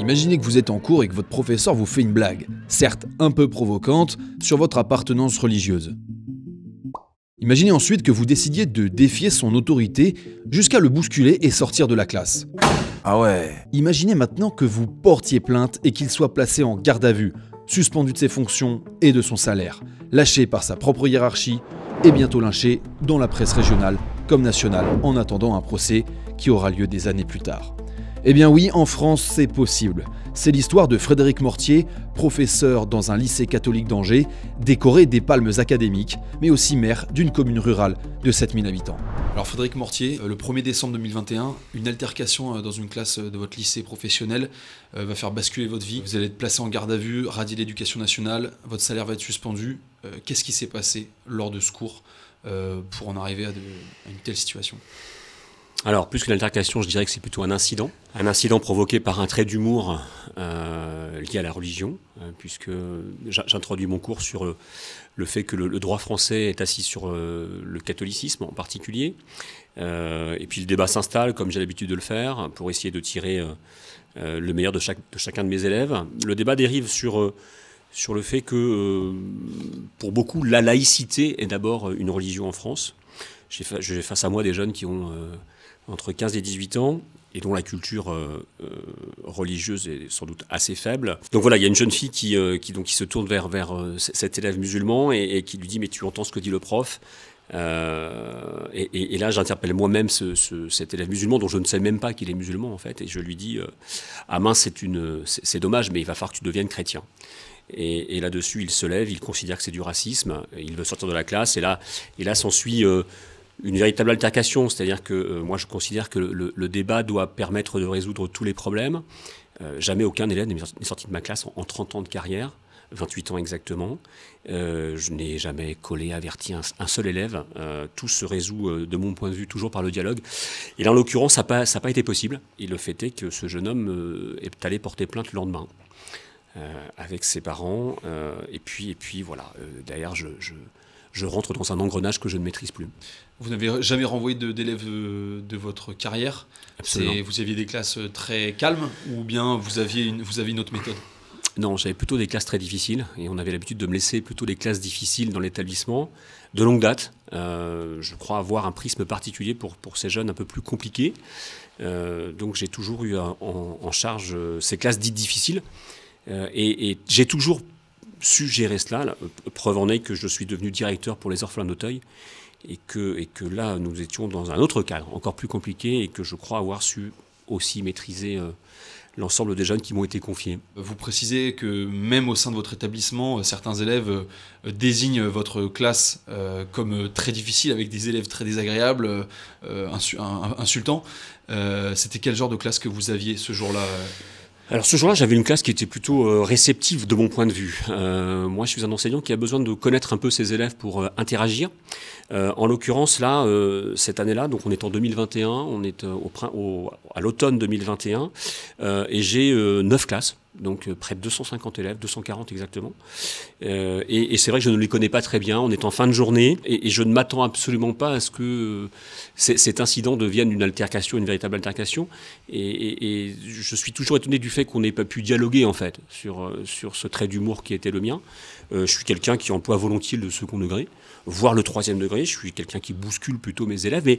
Imaginez que vous êtes en cours et que votre professeur vous fait une blague, certes un peu provocante, sur votre appartenance religieuse. Imaginez ensuite que vous décidiez de défier son autorité jusqu'à le bousculer et sortir de la classe. Ah ouais. Imaginez maintenant que vous portiez plainte et qu'il soit placé en garde à vue, suspendu de ses fonctions et de son salaire, lâché par sa propre hiérarchie et bientôt lynché dans la presse régionale comme nationale en attendant un procès qui aura lieu des années plus tard. Eh bien oui, en France, c'est possible. C'est l'histoire de Frédéric Mortier, professeur dans un lycée catholique d'Angers, décoré des palmes académiques, mais aussi maire d'une commune rurale de 7000 habitants. Alors Frédéric Mortier, euh, le 1er décembre 2021, une altercation euh, dans une classe de votre lycée professionnel euh, va faire basculer votre vie. Vous allez être placé en garde à vue, radier l'éducation nationale, votre salaire va être suspendu. Qu'est-ce qui s'est passé lors de ce cours pour en arriver à une telle situation? Alors, plus qu'une altercation, je dirais que c'est plutôt un incident. Un incident provoqué par un trait d'humour euh, lié à la religion, euh, puisque j'introduis mon cours sur euh, le, fait que le, droit français est assis sur le catholicisme en particulier. et puis le débat s'installe, comme j'ai l'habitude de le faire, pour essayer de tirer le meilleur de, chacun de mes élèves. Le débat dérive sur sur le fait que, pour beaucoup, la laïcité est d'abord une religion en France. J'ai face à moi des jeunes qui ont entre 15 et 18 ans et dont la culture euh, euh, religieuse est sans doute assez faible. Donc voilà, il y a une jeune fille qui, euh, donc, qui se tourne vers, vers cet élève musulman et, qui lui dit mais tu entends ce que dit le prof et, là j'interpelle moi-même ce, cet élève musulman dont je ne sais même pas qu'il est musulman en fait et je lui dis ah mince c'est une c'est dommage mais il va falloir que tu deviennes chrétien. Et, là-dessus, il se lève, il considère que c'est du racisme, il veut sortir de la classe, et là, et là s'ensuit une véritable altercation. C'est-à-dire que euh, moi, je considère que le, débat doit permettre de résoudre tous les problèmes. Euh, jamais aucun élève n'est sorti de ma classe en, 30 ans de carrière. 28 ans exactement. Euh, je n'ai jamais collé, averti un, seul élève. tout se résout, de mon point de vue, toujours par le dialogue. Et là, en l'occurrence, ça n'a pas, été possible. Et le fait est que ce jeune homme est allé porter plainte le lendemain. avec ses parents. et, puis, et puis, voilà. D'ailleurs, je, je rentre dans un engrenage que je ne maîtrise plus. Vous n'avez jamais renvoyé d'élèves de, de, votre carrière Absolument. Vous aviez des classes très calmes ou bien vous aviez une, vous une autre méthode? Non, j'avais plutôt des classes très difficiles et on avait l'habitude de me laisser plutôt des classes difficiles dans l'établissement, de longue date. Euh, je crois avoir un prisme particulier pour, pour ces jeunes un peu plus compliqués. Euh, donc j'ai toujours eu en, en, charge ces classes dites difficiles euh, et, et j'ai toujours su gérer cela. Preuve en est que je suis devenu directeur pour les orphelins d'Auteuil et que, là, nous étions dans un autre cadre, encore plus compliqué, et que je crois avoir su aussi maîtriser euh, l'ensemble des jeunes qui m'ont été confiés. Vous précisez que même au sein de votre établissement, euh, certains élèves euh, désignent votre classe comme très difficile, avec des élèves très désagréables, insultants. C'était quel genre de classe que vous aviez ce jour-là alors ce jour-là, j'avais une classe qui était plutôt euh, réceptive de mon point de vue. Euh, moi, je suis un enseignant qui a besoin de connaître un peu ses élèves pour euh, interagir. En l'occurrence, là, cette année-là, donc on est en 2021, on est au, à l'automne 2021, et j'ai neuf classes donc euh, près de 250 élèves, 240 exactement. Euh, et, c'est vrai que je ne les connais pas très bien. On est en fin de journée et, je ne m'attends absolument pas à ce que euh, cet incident devienne une altercation, une véritable altercation. Et, je suis toujours étonné du fait qu'on n'ait pas pu dialoguer en fait sur, sur ce trait d'humour qui était le mien. Je suis quelqu'un qui emploie volontiers le second degré, voire le troisième degré. Je suis quelqu'un qui bouscule plutôt mes élèves. Mais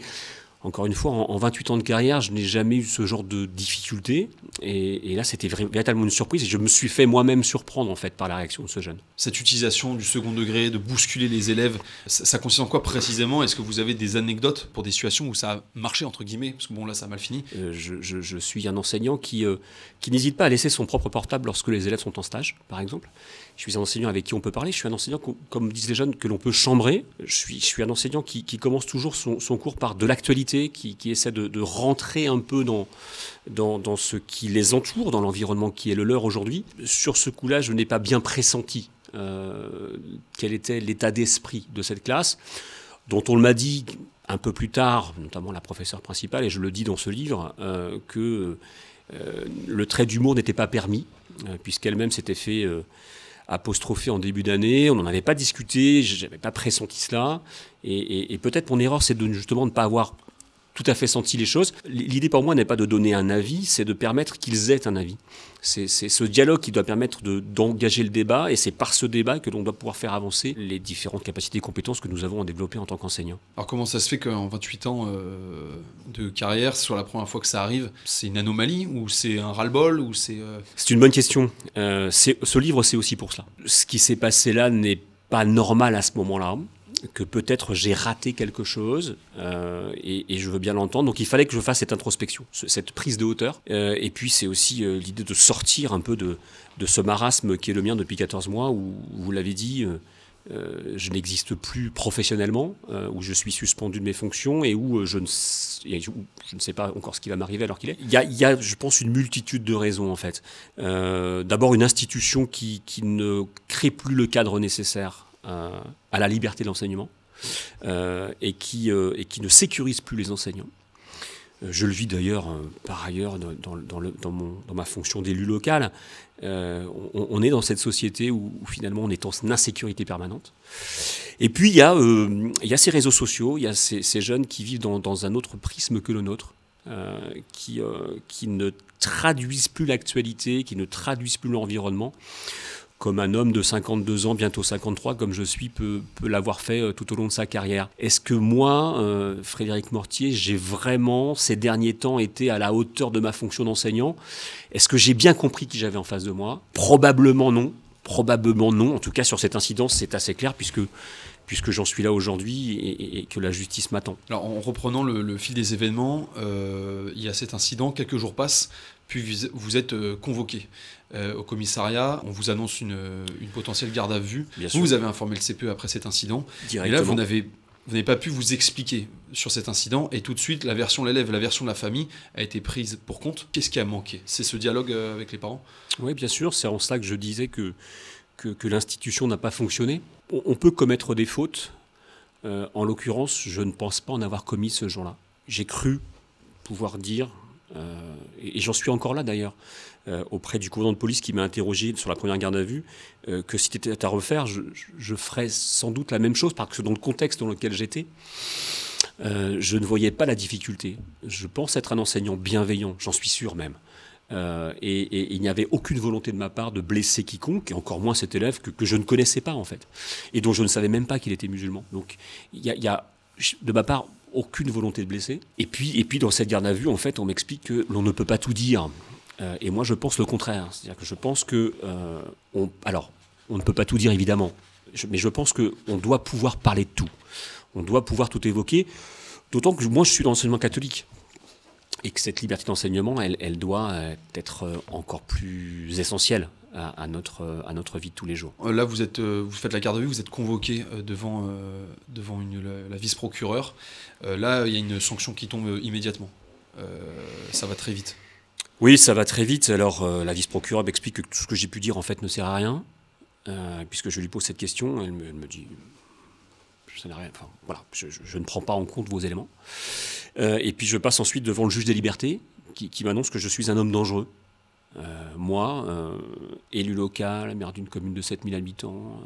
encore une fois, en, 28 ans de carrière, je n'ai jamais eu ce genre de difficulté. Et, là, c'était véritablement une surprise. Et je me suis fait moi-même surprendre, en fait, par la réaction de ce jeune. Cette utilisation du second degré, de bousculer les élèves, ça, consiste en quoi précisément? Est-ce que vous avez des anecdotes pour des situations où ça a marché, entre guillemets? Parce que bon, là, ça a mal fini. Euh, je, suis un enseignant qui, euh, qui n'hésite pas à laisser son propre portable lorsque les élèves sont en stage, par exemple. Je suis un enseignant avec qui on peut parler. Je suis un enseignant, comme disent les jeunes, que l'on peut chambrer. Je suis, je suis un enseignant qui, commence toujours son, cours par de l'actualité, qui, essaie de, rentrer un peu dans, ce qui les entoure, dans l'environnement qui est le leur aujourd'hui. Sur ce coup-là, je n'ai pas bien pressenti euh, quel était l'état d'esprit de cette classe, dont on m'a dit un peu plus tard, notamment la professeure principale, et je le dis dans ce livre, euh, que euh, le trait d'humour n'était pas permis, puisqu'elle-même s'était fait apostrophé en début d'année. On n'en avait pas discuté, je n'avais pas pressenti cela. Et, peut-être mon erreur, c'est de justement ne pas avoir tout à fait senti les choses. L'idée pour moi n'est pas de donner un avis, c'est de permettre qu'ils aient un avis. C'est ce dialogue qui doit permettre d'engager le débat et c'est par ce débat que l'on doit pouvoir faire avancer les différentes capacités et compétences que nous avons à développer en tant qu'enseignants. Alors comment ça se fait qu'en 28 ans euh, de carrière, sur la première fois que ça arrive, c'est une anomalie ou c'est un ras-le-bol ou c'est... Euh, c'est une bonne question. Euh, ce livre, c'est aussi pour cela. Ce qui s'est passé là n'est pas normal à ce moment-là que peut-être j'ai raté quelque chose euh, et, je veux bien l'entendre. Donc il fallait que je fasse cette introspection, cette prise de hauteur. Euh, et puis c'est aussi euh, l'idée de sortir un peu de, ce marasme qui est le mien depuis 14 mois où, vous l'avez dit, je n'existe plus professionnellement, où je suis suspendu de mes fonctions et où je ne, sais pas encore ce qui va m'arriver alors qu'il est. Il y, a, je pense, une multitude de raisons en fait. D'abord une institution qui ne crée plus le cadre nécessaire à la liberté de l'enseignement euh, et, qui, euh, et qui ne sécurise plus les enseignants. Euh, je le vis d'ailleurs par ailleurs dans, dans, mon, dans ma fonction d'élu local. on, est dans cette société où, finalement on est en insécurité permanente. Et puis il y a, y a ces réseaux sociaux, il y a ces, ces jeunes qui vivent dans, un autre prisme que le nôtre, qui, qui ne traduisent plus l'actualité, qui ne traduisent plus l'environnement comme un homme de 52 ans, bientôt 53, comme je suis, peut, l'avoir fait euh, tout au long de sa carrière. Est-ce que moi, euh, Frédéric Mortier, j'ai vraiment, ces derniers temps, été à la hauteur de ma fonction d'enseignant? Est-ce que j'ai bien compris qui j'avais en face de moi? Probablement non. Probablement non. En tout cas, sur cette incidence, c'est assez clair, puisque j'en suis là aujourd'hui et, que la justice m'attend. Alors, en reprenant le, fil des événements, euh, il y a cet incident, quelques jours passent, puis vous, êtes convoqué. Euh, au commissariat, on vous annonce une, potentielle garde à vue. vous, vous avez informé le CPE après cet incident. Et là, vous n'avez vous n'avez pas pu vous expliquer sur cet incident et tout de suite la version de l'élève, la version de la famille a été prise pour compte. Qu'est-ce qui a manqué? C'est ce dialogue euh, avec les parents? Oui, bien sûr. C'est en cela que je disais que, que, l'institution n'a pas fonctionné. On, peut commettre des fautes. Euh, en l'occurrence, je ne pense pas en avoir commis ce jour-là. J'ai cru pouvoir dire, et j'en suis encore là d'ailleurs, euh, auprès du commandant de police qui m'a interrogé sur la première garde à vue, euh, que si c'était à refaire, je, ferais sans doute la même chose, parce que dans le contexte dans lequel j'étais, euh, je ne voyais pas la difficulté. Je pense être un enseignant bienveillant, j'en suis sûr même. et, il n'y avait aucune volonté de ma part de blesser quiconque, et encore moins cet élève que, je ne connaissais pas en fait, et dont je ne savais même pas qu'il était musulman. Donc il y, a, de ma part aucune volonté de blesser. Et puis, et puis dans cette garde à vue, en fait, on m'explique que l'on ne peut pas tout dire. Euh, et moi, je pense le contraire. C'est-à-dire que je pense que, euh, on, alors, on ne peut pas tout dire évidemment, mais je pense qu'on doit pouvoir parler de tout. On doit pouvoir tout évoquer. D'autant que moi, je suis dans l'enseignement catholique et que cette liberté d'enseignement, elle, elle, doit être encore plus essentielle à, notre, à notre vie de tous les jours. Là, vous, êtes, vous faites la garde à vue, vous êtes convoqué devant, devant une, la, vice-procureure. Là, il y a une sanction qui tombe immédiatement. ça va très vite. Oui, ça va très vite. Alors, euh, la vice-procureure m'explique que tout ce que j'ai pu dire, en fait, ne sert à rien, euh, puisque je lui pose cette question. Elle me, dit je, rien, enfin, voilà, je, ne prends pas en compte vos éléments. Euh, et puis, je passe ensuite devant le juge des libertés, qui, m'annonce que je suis un homme dangereux. moi, élu local, maire d'une commune de 7000 habitants,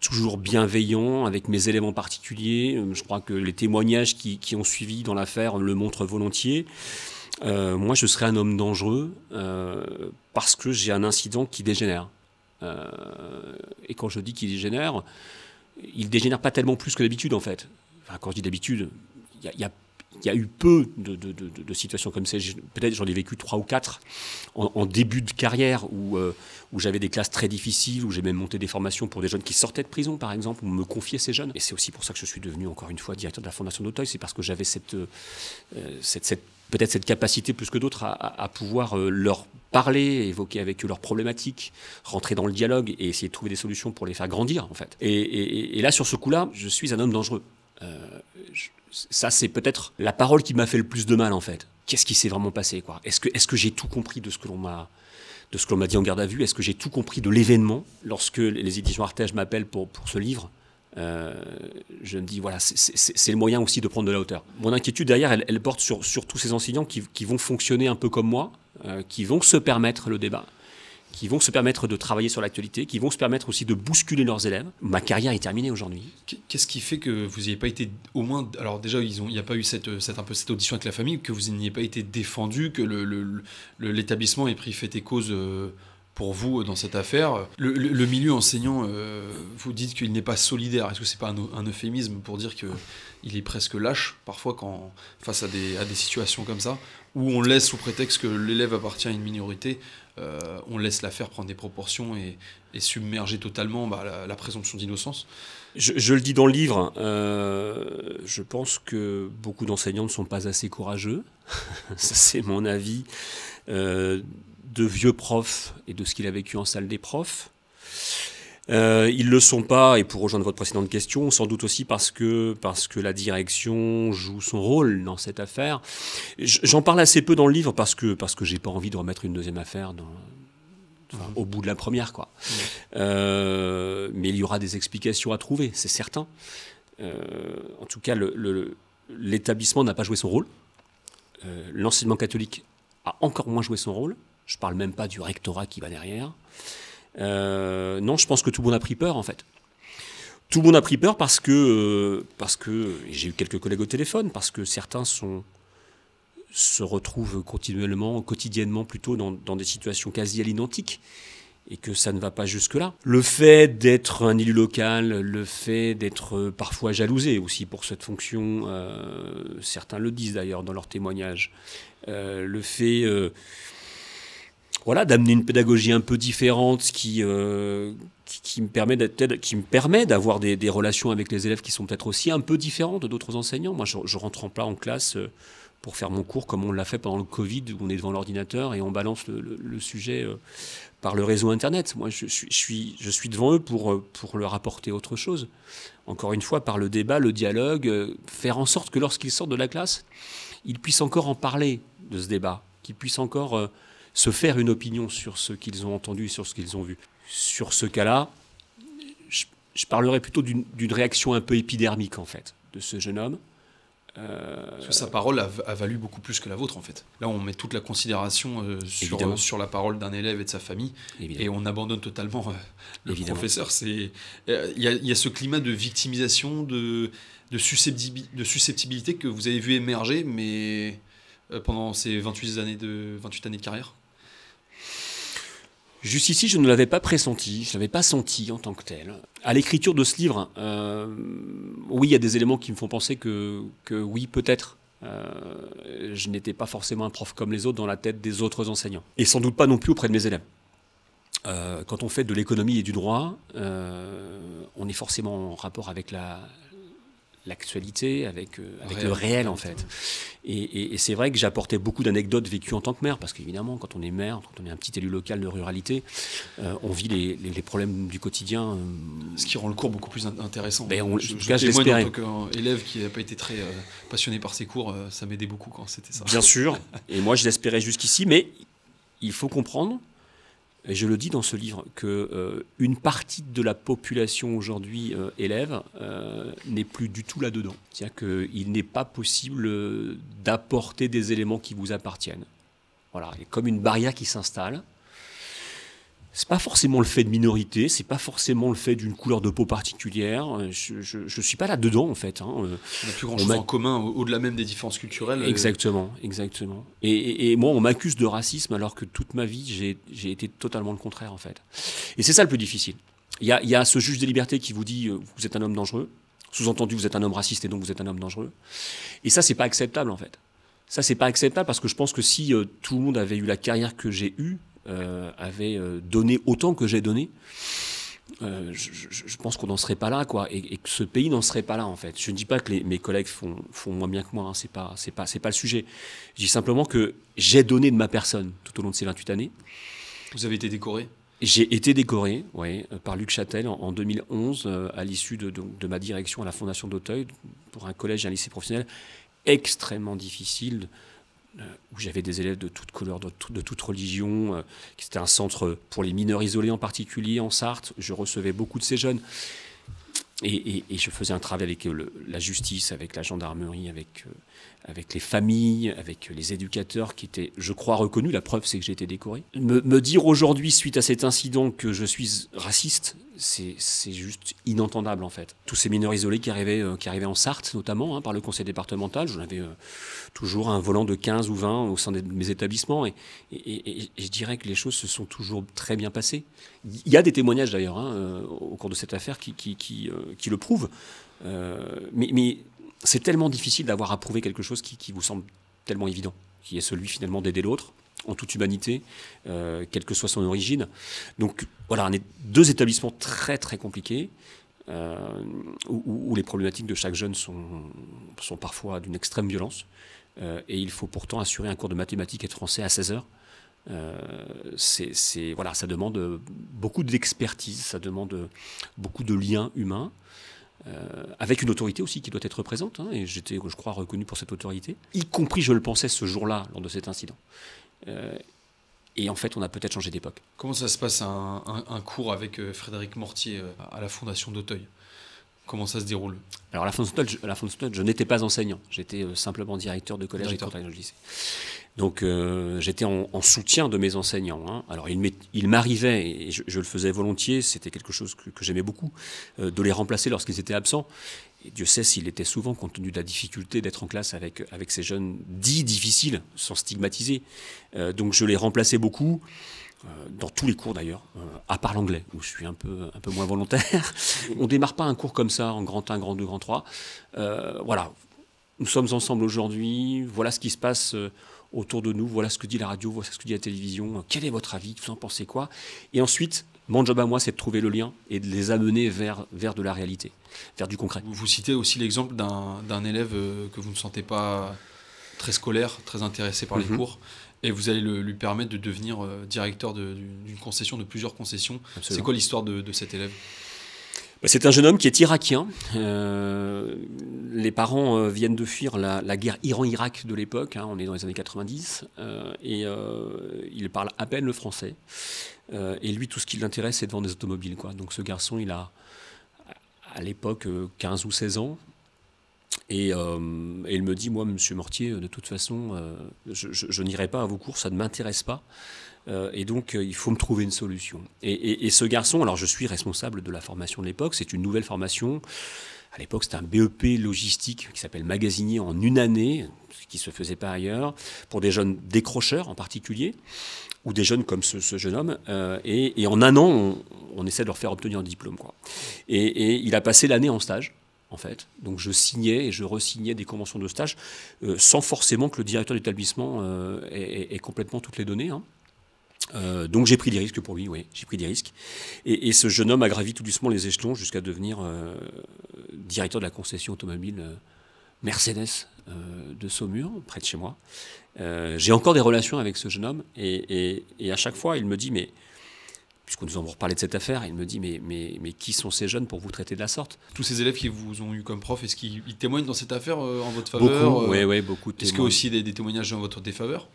toujours bienveillant avec mes éléments particuliers. Je crois que les témoignages qui ont suivi dans l'affaire le montrent volontiers. Euh, moi, je serais un homme dangereux euh, parce que j'ai un incident qui dégénère. Euh, et quand je dis qu'il dégénère, il dégénère pas tellement plus que d'habitude, en fait. Quand je dis d'habitude, il y, a, eu peu de, situations comme ça. Peut-être j'en ai vécu trois ou quatre en, début de carrière où, j'avais des classes très difficiles, où j'ai même monté des formations pour des jeunes qui sortaient de prison, par exemple, où me confiait ces jeunes. Et c'est aussi pour ça que je suis devenu, encore une fois, directeur de la Fondation d'Auteuil. C'est parce que j'avais cette peut-être cette capacité plus que d'autres à, pouvoir euh, leur parler, évoquer avec eux leurs problématiques, rentrer dans le dialogue et essayer de trouver des solutions pour les faire grandir en fait. Et, là sur ce coup-là, je suis un homme dangereux. Euh, ça c'est peut-être la parole qui m'a fait le plus de mal en fait. Qu'est-ce qui s'est vraiment passé quoi? Est-ce que, est-ce que j'ai tout compris de ce que l'on m'a de ce m'a dit en garde à vue? Est-ce que j'ai tout compris de l'événement? Lorsque les éditions Artege m'appellent pour, pour ce livre euh, je me dis, voilà, c'est le moyen aussi de prendre de la hauteur. Mon inquiétude derrière, elle, porte sur, sur, tous ces enseignants qui, vont fonctionner un peu comme moi, euh, qui vont se permettre le débat, qui vont se permettre de travailler sur l'actualité, qui vont se permettre aussi de bousculer leurs élèves. Ma carrière est terminée aujourd'hui. Qu'est-ce qui fait que vous n'ayez pas été au moins alors déjà il n'y a pas eu cette, cette, un peu cette audition avec la famille que vous n'ayez pas été défendu que l'établissement le, ait pris fait et cause euh, pour vous dans cette affaire. Le, milieu enseignant, euh, vous dites qu'il n'est pas solidaire. Est-ce que c'est pas un, euphémisme pour dire qu'il est presque lâche parfois quand face à des, à des situations comme ça, où on laisse sous prétexte que l'élève appartient à une minorité, euh, on laisse l'affaire prendre des proportions et, submerger totalement bah, la, présomption d'innocence? Je, le dis dans le livre, euh, je pense que beaucoup d'enseignants ne sont pas assez courageux. c'est mon avis de vieux profs et de ce qu'il a vécu en salle des profs. Euh, ils ne le sont pas, et pour rejoindre votre précédente question, sans doute aussi parce que, parce que la direction joue son rôle dans cette affaire. J'en parle assez peu dans le livre parce que, parce que j'ai pas envie de remettre une deuxième affaire dans, au bout de la première. Quoi. Euh, mais il y aura des explications à trouver, c'est certain. Euh, en tout cas, l'établissement n'a pas joué son rôle. L'enseignement catholique a encore moins joué son rôle. Je parle même pas du rectorat qui va derrière. Euh, non, je pense que tout le monde a pris peur en fait. Tout le monde a pris peur parce que, euh, parce que j'ai eu quelques collègues au téléphone, parce que certains se retrouvent continuellement, quotidiennement plutôt dans, dans des situations quasi à l'identique et que ça ne va pas jusque-là. Le fait d'être un élu local, le fait d'être parfois jalousé aussi pour cette fonction, euh, certains le disent d'ailleurs dans leurs témoignages, le fait voilà, d'amener une pédagogie un peu différente qui, euh, qui, me permet qui me permet d'avoir des, relations avec les élèves qui sont peut-être aussi un peu différentes d'autres enseignants. Moi, je, je rentre en en classe euh, pour faire mon cours comme on l'a fait pendant le Covid, où on est devant l'ordinateur et on balance le, sujet euh, par le réseau Internet. Moi, je, suis, je suis devant eux pour, pour leur apporter autre chose. Encore une fois, par le débat, le dialogue, faire en sorte que lorsqu'ils sortent de la classe, ils puissent encore en parler de ce débat, qu'ils puissent encore se faire une opinion sur ce qu'ils ont entendu, sur ce qu'ils ont vu. Sur ce cas-là, je, parlerai plutôt d'une réaction un peu épidermique, en fait, de ce jeune homme. Euh, Parce que sa parole a, valu beaucoup plus que la vôtre, en fait. Là, on met toute la considération euh, sur, sur, la parole d'un élève et de sa famille, et on abandonne totalement euh, le professeur. Il y, y, a ce climat de victimisation, de, de, de susceptibilité que vous avez vu émerger, mais pendant ces 28 années de, 28 années de carrière Jusqu'ici, je ne l'avais pas pressenti, je ne l'avais pas senti en tant que tel. À l'écriture de ce livre, euh, oui, il y a des éléments qui me font penser que, que oui, peut-être, euh, je n'étais pas forcément un prof comme les autres dans la tête des autres enseignants. Et sans doute pas non plus auprès de mes élèves. Euh, quand on fait de l'économie et du droit, on est forcément en rapport avec la, l'actualité, avec, euh, avec le réel en fait. Et, c'est vrai que j'apportais beaucoup d'anecdotes vécues en tant que maire, parce qu'évidemment, quand on est maire, quand on est un petit élu local de ruralité, euh, on vit les, les, problèmes du quotidien. Euh, Ce qui rend le cours beaucoup plus intéressant. Ben on, je, je, je en tant qu'élève qui n'a pas été très passionné par ses cours, ça m'aidait beaucoup quand c'était ça. Bien sûr, et moi je l'espérais jusqu'ici, mais il faut comprendre et je le dis dans ce livre, que euh, une partie de la population aujourd'hui euh, élève euh, n'est plus du tout là-dedans. C'est-à-dire qu'il n'est pas possible d'apporter des éléments qui vous appartiennent. Voilà, il y a comme une barrière qui s'installe c'est pas forcément le fait de minorité, c'est pas forcément le fait d'une couleur de peau particulière. Je, je, suis pas là dedans en fait. Hein. On n'a plus grand chose en commun au-delà même des différences culturelles. Exactement, exactement. Et, moi, on m'accuse de racisme alors que toute ma vie, j'ai été totalement le contraire en fait. Et c'est ça le plus difficile. Il y a, y a, ce juge des libertés qui vous dit euh, vous êtes un homme dangereux. Sous-entendu, vous êtes un homme raciste et donc vous êtes un homme dangereux. Et ça, c'est pas acceptable en fait. Ça, c'est pas acceptable parce que je pense que si euh, tout le monde avait eu la carrière que j'ai eue, euh, avait euh, donné autant que j'ai donné, euh, je, pense qu'on n'en serait pas là, quoi, et, que ce pays n'en serait pas là, en fait. Je ne dis pas que mes collègues font, font moins bien que moi, hein, c'est pas, c'est pas, c'est pas le sujet. Je dis simplement que j'ai donné de ma personne tout au long de ces 28 années. Vous avez été décoré? J'ai été décoré, oui, par Luc Châtel en, 2011, à l'issue de, de, ma direction à la Fondation d'Auteuil, pour un collège et un lycée professionnel extrêmement difficile euh, où j'avais des élèves de toutes couleurs, de, de toute religion, euh, qui c'était un centre pour les mineurs isolés en particulier en Sarthe. Je recevais beaucoup de ces jeunes. Et, je faisais un travail avec la justice, avec la gendarmerie, avec avec les familles, avec les éducateurs qui étaient, je crois, reconnus. La preuve, c'est que j'ai été décoré. Me, dire aujourd'hui, suite à cet incident, que je suis raciste, c'est juste inentendable en fait. Tous ces mineurs isolés qui arrivaient, euh, qui arrivaient en Sarthe, notamment, hein, par le conseil départemental, j'en avais euh, toujours un volant de 15 ou 20 au sein de mes établissements, et, je dirais que les choses se sont toujours très bien passées. Il y a des témoignages d'ailleurs hein, euh, au cours de cette affaire qui, qui le prouvent. mais, mais c'est tellement difficile d'avoir approuvé quelque chose qui, vous semble tellement évident, qui est celui finalement d'aider l'autre en toute humanité, euh, quelle que soit son origine. Donc voilà, on est deux établissements très très compliqués. Euh, où, les problématiques de chaque jeune sont, parfois d'une extrême violence. Euh, et il faut pourtant assurer un cours de mathématiques et de français à 16 heures. C'est, voilà, ça demande beaucoup d'expertise, ça demande beaucoup de liens humains. Euh, avec une autorité aussi qui doit être présente, hein, et j'étais, je crois, reconnu pour cette autorité, y compris, je le pensais, ce jour-là, lors de cet incident. Euh, et en fait, on a peut-être changé d'époque. Comment ça se passe un, cours avec euh, Frédéric Mortier à la Fondation d'Auteuil? Comment ça se déroule? Alors, à la Fondation d'Auteuil, je n'étais pas enseignant, j'étais simplement directeur de collège directeur. et de lycée. Donc euh, j'étais en, soutien de mes enseignants. Hein. Alors il m'arrivait, et je, le faisais volontiers, c'était quelque chose que, j'aimais beaucoup, euh, de les remplacer lorsqu'ils étaient absents. Et Dieu sait s'il était souvent, compte tenu de la difficulté d'être en classe avec, avec ces jeunes dits difficiles, sans stigmatiser. Euh, donc je les remplaçais beaucoup. Dans tous les cours d'ailleurs, à part l'anglais, où je suis un peu, un peu moins volontaire. On démarre pas un cours comme ça en grand 1, grand 2, grand 3. voilà, nous sommes ensemble aujourd'hui, voilà ce qui se passe autour de nous, voilà ce que dit la radio, voilà ce que dit la télévision, quel est votre avis, vous en pensez quoi? Et ensuite, mon job à moi, c'est de trouver le lien et de les amener vers, vers de la réalité, vers du concret. Vous citez aussi l'exemple d'un élève euh, que vous ne sentez pas très scolaire, très intéressé par les mhm. cours, et vous allez lui permettre de devenir euh, directeur d'une concession, de plusieurs concessions. C'est quoi l'histoire de, de cet élève? Bah, c'est un jeune homme qui est irakien. Euh, les parents euh, viennent de fuir la, guerre Iran-Irak de l'époque, hein, on est dans les années 90, euh, et il parle à peine le français. et lui, tout ce qui l'intéresse, c'est de vendre des automobiles. Quoi. Donc ce garçon, il a à l'époque 15 ou 16 ans. Et, il me dit, moi, monsieur Mortier, de toute façon, je n'irai pas à vos cours, ça ne m'intéresse pas. Euh, et donc, euh, il faut me trouver une solution. Et, ce garçon, alors je suis responsable de la formation de l'époque, c'est une nouvelle formation. À l'époque, c'était un BEP logistique qui s'appelle magasinier en une année, ce qui se faisait pas ailleurs, pour des jeunes décrocheurs en particulier, ou des jeunes comme ce, jeune homme. Euh, et, en un an, on, essaie de leur faire obtenir un diplôme. Et, il a passé l'année en stage en fait. Donc je signais et je resignais des conventions de stage sans forcément que le directeur d'établissement ait, complètement toutes les données. Hein. Euh, donc j'ai pris des risques pour lui, oui, j'ai pris des risques. Et, ce jeune homme a gravi tout doucement les échelons jusqu'à devenir euh, directeur de la concession automobile euh, Mercedes de Saumur, près de chez moi. j'ai encore des relations avec ce jeune homme et, à chaque fois il me dit, mais puisqu'on nous avons reparlé de cette affaire, il me dit mais, mais, mais qui sont ces jeunes pour vous traiter de la sorte? Tous ces élèves qui vous ont eu comme prof, est-ce qu'ils témoignent dans cette affaire en votre faveur Beaucoup, oui, oui, beaucoup. Est-ce qu'il y a aussi des, des témoignages en votre défaveur?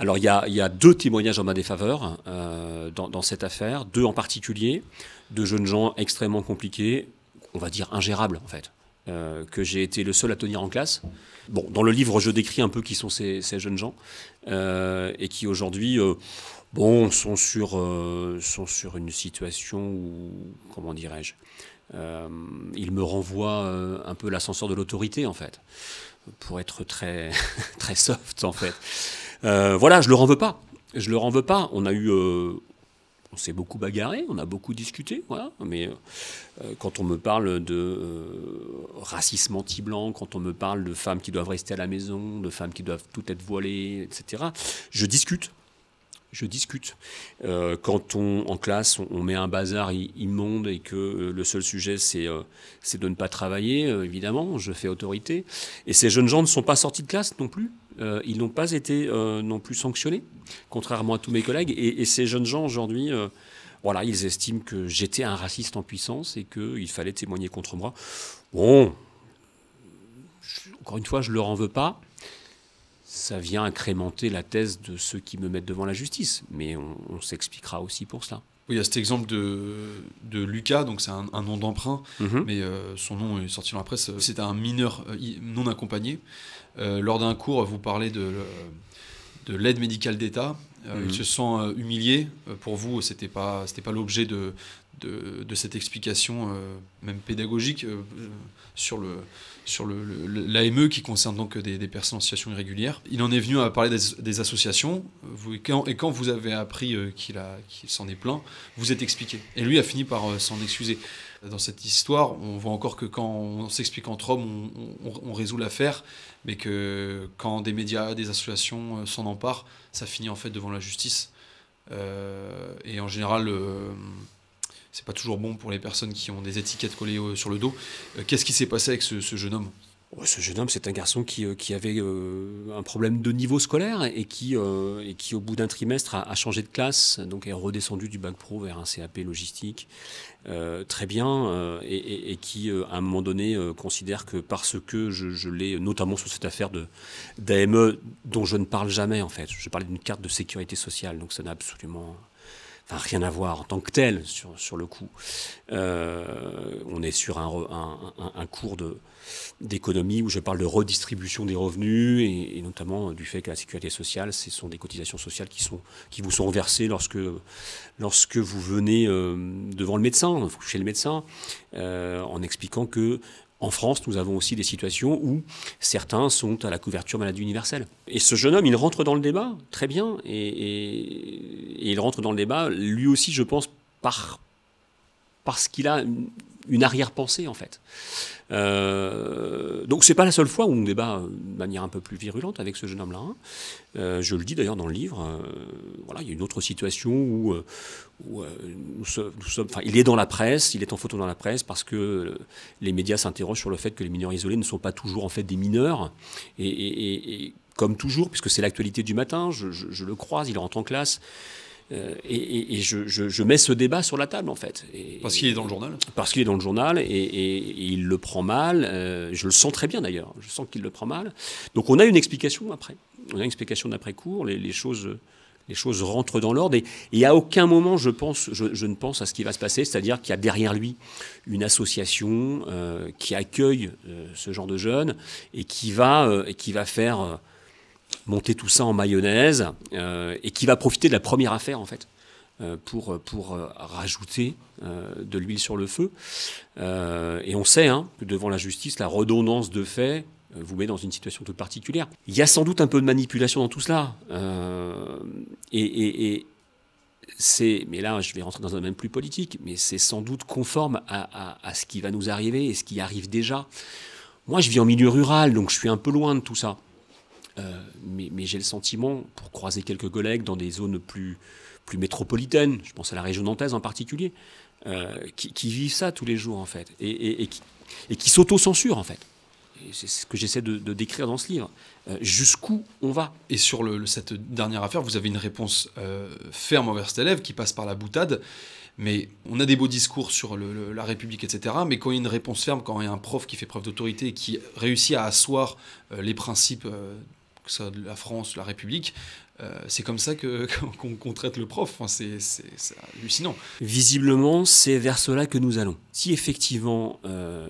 Alors il y, a, deux témoignages en ma défaveur euh, dans, cette affaire, deux en particulier, de jeunes gens extrêmement compliqués, on va dire ingérables en fait, euh, que j'ai été le seul à tenir en classe. Bon, dans le livre, je décris un peu qui sont ces, jeunes gens euh, et qui aujourd'hui, bon, sont sur, sont sur une situation où, comment dirais-je, ils me renvoient un peu l'ascenseur de l'autorité en fait, pour être très très soft en fait. Euh, voilà, je le renvoie pas. Je le renvoie pas. On a eu, euh, on s'est beaucoup bagarré, on a beaucoup discuté, voilà. Mais euh, quand on me parle de racisme anti-blanc, quand on me parle de femmes qui doivent rester à la maison, de femmes qui doivent tout être voilées, etc., je discute je discute. quand on, en classe, on, met un bazar immonde et que le seul sujet, c'est de ne pas travailler, évidemment, je fais autorité. Et ces jeunes gens ne sont pas sortis de classe non plus. Euh, ils n'ont pas été euh, non plus sanctionnés, contrairement à tous mes collègues. Et, ces jeunes gens aujourd'hui, euh, voilà, ils estiment que j'étais un raciste en puissance et qu'il fallait témoigner contre moi. Bon, encore une fois, je ne leur en veux pas. Ça vient incrémenter la thèse de ceux qui me mettent devant la justice, mais on, s'expliquera aussi pour cela. Oui, il y a cet exemple de, de Lucas, donc c'est un, nom d'emprunt, Mhm. mais euh, son nom est sorti dans la presse. C'est un mineur euh, non accompagné. Euh, lors d'un cours, vous parlez de, de l'aide médicale d'État. Euh, Mhm. Il se sent euh, humilié. Euh, Pour vous, c'était pas c'était pas l'objet de, de, de cette explication, même pédagogique, sur le sur le, le- l'AME qui concerne donc des, des personnes en situation irrégulière. Il en est venu à parler des, des associations. Vous, et, quand, et quand vous avez appris qu'il a qu'il s'en est plaint, vous êtes expliqué. Et lui a fini par s'en excuser. Dans cette histoire, on voit encore que quand on s'explique entre hommes, on, résout l'affaire, mais que quand des médias, des associations euh, s'en emparent, ça finit en fait devant la justice. Euh, et en général, euh, c'est pas toujours bon pour les personnes qui ont des étiquettes collées sur le dos. Qu'est-ce qui s'est passé avec ce, jeune homme? Ce jeune homme, c'est un garçon qui, euh, avait euh, un problème de niveau scolaire et qui, euh, et qui au bout d'un trimestre, a, changé de classe, donc est redescendu du bac pro vers un CAP logistique. Très bien, et, qui, à un moment donné, considère que parce que je, je l'ai, notamment sur cette affaire d'AME, dont je ne parle jamais en fait, je parlais d'une carte de sécurité sociale, donc ça n'a absolument rien à voir en tant que tel sur, le coup. Euh, on est sur un, cours d'économie où je parle de redistribution des revenus et, notamment du fait que la sécurité sociale, ce sont des cotisations sociales qui, sont, qui vous sont versées lorsque, lorsque vous venez euh, devant le médecin, chez le médecin, euh, en expliquant que en France, nous avons aussi des situations où certains sont à la couverture maladie universelle. Et ce jeune homme, il rentre dans le débat, très bien, et, il rentre dans le débat, lui aussi, je pense, par, parce qu'il a une, arrière-pensée, en fait. Euh, donc c'est pas la seule fois où on débat de manière un peu plus virulente avec ce jeune homme-là. hein. Euh, je le dis d'ailleurs dans le livre. euh, voilà, il y a une autre situation où, euh, nous il est dans la presse, il est en photo dans la presse parce que les médias s'interrogent sur le fait que les mineurs isolés ne sont pas toujours en fait des mineurs. Et, comme toujours, puisque c'est l'actualité du matin, je- je le croise, il rentre en classe. Euh, et et- et je, je- je mets ce débat sur la table en fait. Et- Parce qu'il est dans le journal. parce qu'il est dans le journal et, il le prend mal. euh, je le sens très bien d'ailleurs. Je sens qu'il le prend mal. Donc on a une explication après. On a une explication d'après cours. Les, les choses, les choses rentrent dans l'ordre et, à aucun moment je pense, je, je ne pense à ce qui va se passer. C'est-à-dire qu'il y a derrière lui une association euh, qui accueille ce genre de jeunes et qui va et qui va faire monter tout ça en mayonnaise euh, et qui va profiter de la première affaire en fait euh, pour, pour euh, rajouter de l'huile sur le feu. Et on sait hein, que devant la justice, la redondance de faits vous met dans une situation toute particulière. Il y a sans doute un peu de manipulation dans tout cela. Et c'est, mais là, je vais rentrer dans un domaine plus politique, mais c'est sans doute conforme à- à ce qui va nous arriver et ce qui arrive déjà. Moi, je vis en milieu rural, donc je suis un peu loin de tout ça. Euh, mais j'ai le sentiment, pour croiser quelques collègues dans des zones plus, plus métropolitaines, je pense à la région nantaise en particulier, euh, qui, vivent ça tous les jours en fait, et, qui, et s'auto-censurent en fait. C'est ce que j'essaie de, décrire dans ce livre. Euh, Jusqu'où on va? Et sur cette dernière affaire, vous avez une réponse ferme envers cet élève qui passe par la boutade. Mais on a des beaux discours sur la République, etc. Mais quand il y a une réponse ferme, quand il y a un prof qui fait preuve d'autorité et qui réussit à asseoir les principes, que soit la France, la République, euh, c'est comme ça qu'on traite le prof. Enfin, c'est hallucinant. Visiblement, c'est vers cela que nous allons. Si effectivement euh,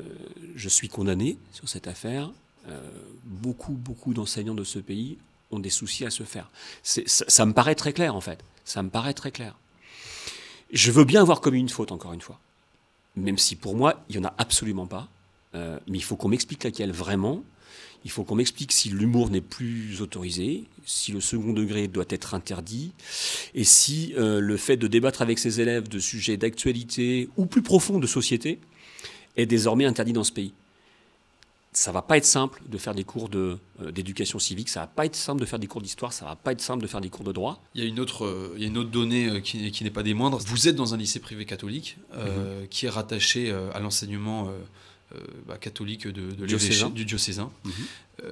je suis condamné sur cette affaire, euh, beaucoup, beaucoup d'enseignants de ce pays ont des soucis à se faire. Ça, me paraît très clair, en fait. Ça me paraît très clair. Je veux bien avoir commis une faute, encore une fois. Même si pour moi, il n'y en a absolument pas. Mais il faut qu'on m'explique laquelle vraiment. Il faut qu'on m'explique si l'humour n'est plus autorisé, si le second degré doit être interdit, et si euh, le fait de débattre avec ses élèves de sujets d'actualité ou plus profonds de société est désormais interdit dans ce pays. Ça va pas être simple de faire des cours de, euh, d'éducation civique, ça va pas être simple de faire des cours d'histoire, ça va pas être simple de faire des cours de droit. Il y a une autre, euh, il y a une autre donnée qui, qui n'est pas des moindres. Vous êtes dans un lycée privé catholique euh, qui est rattaché à l'enseignement bah, catholique de, de Diocésain. l'évêché- du diocésain. Mhm. Euh,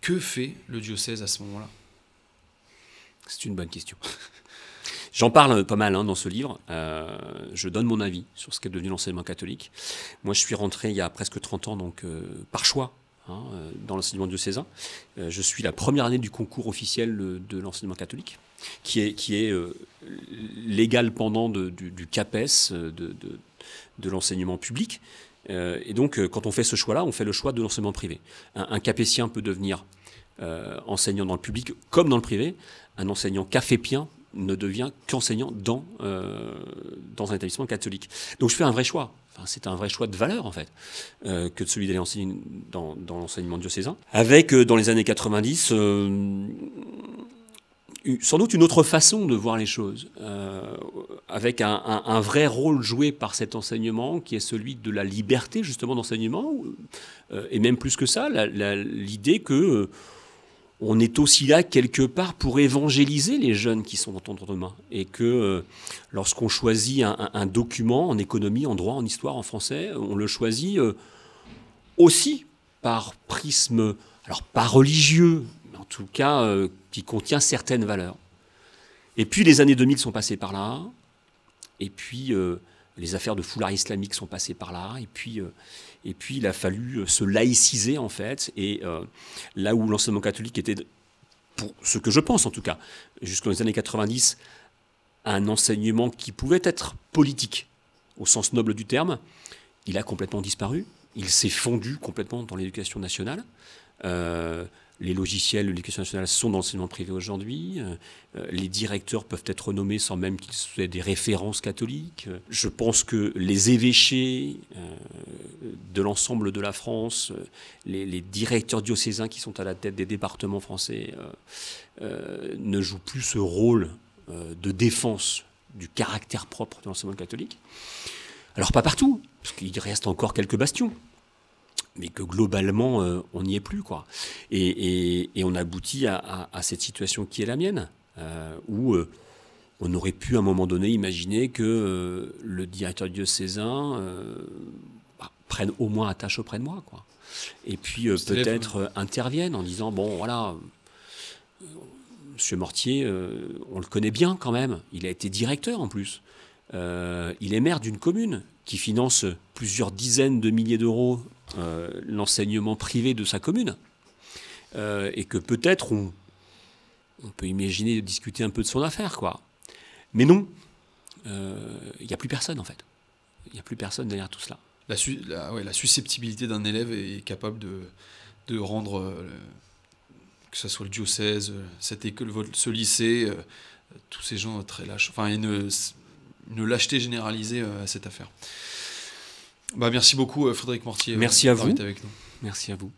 que fait le diocèse à ce moment-là? C'est une bonne question. J'en parle pas mal hein, dans ce livre. Euh, je donne mon avis sur ce qu'est devenu l'enseignement catholique. Moi, je suis rentré il y a presque 30 ans, donc euh, par choix, hein, dans l'enseignement diocésain. je suis la première année du concours officiel de l'enseignement catholique, qui est, qui est l'égal pendant du, CAPES, de, de l'enseignement public. Et donc, quand on fait ce choix-là, on fait le choix de l'enseignement privé. Un, capétien peut devenir enseignant dans le public comme dans le privé. Un enseignant cafépien ne devient qu'enseignant dans, euh, dans un établissement catholique. Donc je fais un vrai choix. C'est un vrai choix de valeur, en fait, euh, que celui d'aller enseigner dans, l'enseignement diocésain. Avec, euh, dans les années 90, sans doute une autre façon de voir les choses, avec un, vrai rôle joué par cet enseignement qui est celui de la liberté, justement, d'enseignement, et même plus que ça, l'idée que on est aussi là quelque part pour évangéliser les jeunes qui sont dans ton main. Et que euh, lorsqu'on choisit un, document en économie, en droit, en histoire, en français, on le choisit euh, aussi par prisme, alors pas religieux, mais en tout cas euh, qui contient certaines valeurs. Et puis les années 2000 sont passées par là, et puis les affaires de foulard islamique sont passées par là, et puis et puis il a fallu euh, se laïciser en fait. Et euh, là où l'enseignement catholique était, pour ce que je pense en tout cas, jusqu'aux années 90, un enseignement qui pouvait être politique au sens noble du terme, il a complètement disparu. Il s'est fondu complètement dans l'éducation nationale. Les logiciels de l'éducation nationale sont dans l'enseignement privé aujourd'hui. Euh, euh, les directeurs peuvent être nommés sans même qu'ils soient des références catholiques. Je pense que les évêchés euh, de l'ensemble de la France, les, directeurs diocésains qui sont à la tête des départements français, ne jouent plus ce rôle de défense du caractère propre de l'enseignement catholique. Alors pas partout, parce qu'il reste encore quelques bastions mais que globalement, euh, on n'y est plus. Quoi. Et, on aboutit à, cette situation qui est la mienne, euh, où euh, on aurait pu à un moment donné imaginer que le directeur diocésain bah, prenne au moins attache auprès de moi. Quoi. Et puis peut-être intervienne en disant, bon voilà, Monsieur Mortier, on le connaît bien quand même, il a été directeur en plus. il est maire d'une commune qui finance plusieurs dizaines de milliers d'euros l'enseignement privé de sa commune. Euh, et que peut-être on, peut imaginer discuter un peu de son affaire, quoi. Mais non, il euh, n'y a plus personne en fait. Il n'y a plus personne derrière tout cela. La, susceptibilité d'un élève est capable de, rendre, que ce soit le diocèse, cette école, ce lycée, tous ces gens très lâches. Enfin, une lâcheté généralisée à cette affaire. Bah, merci beaucoup, euh, Frédéric Mortier. Merci à vous. Avec nous. Merci à vous.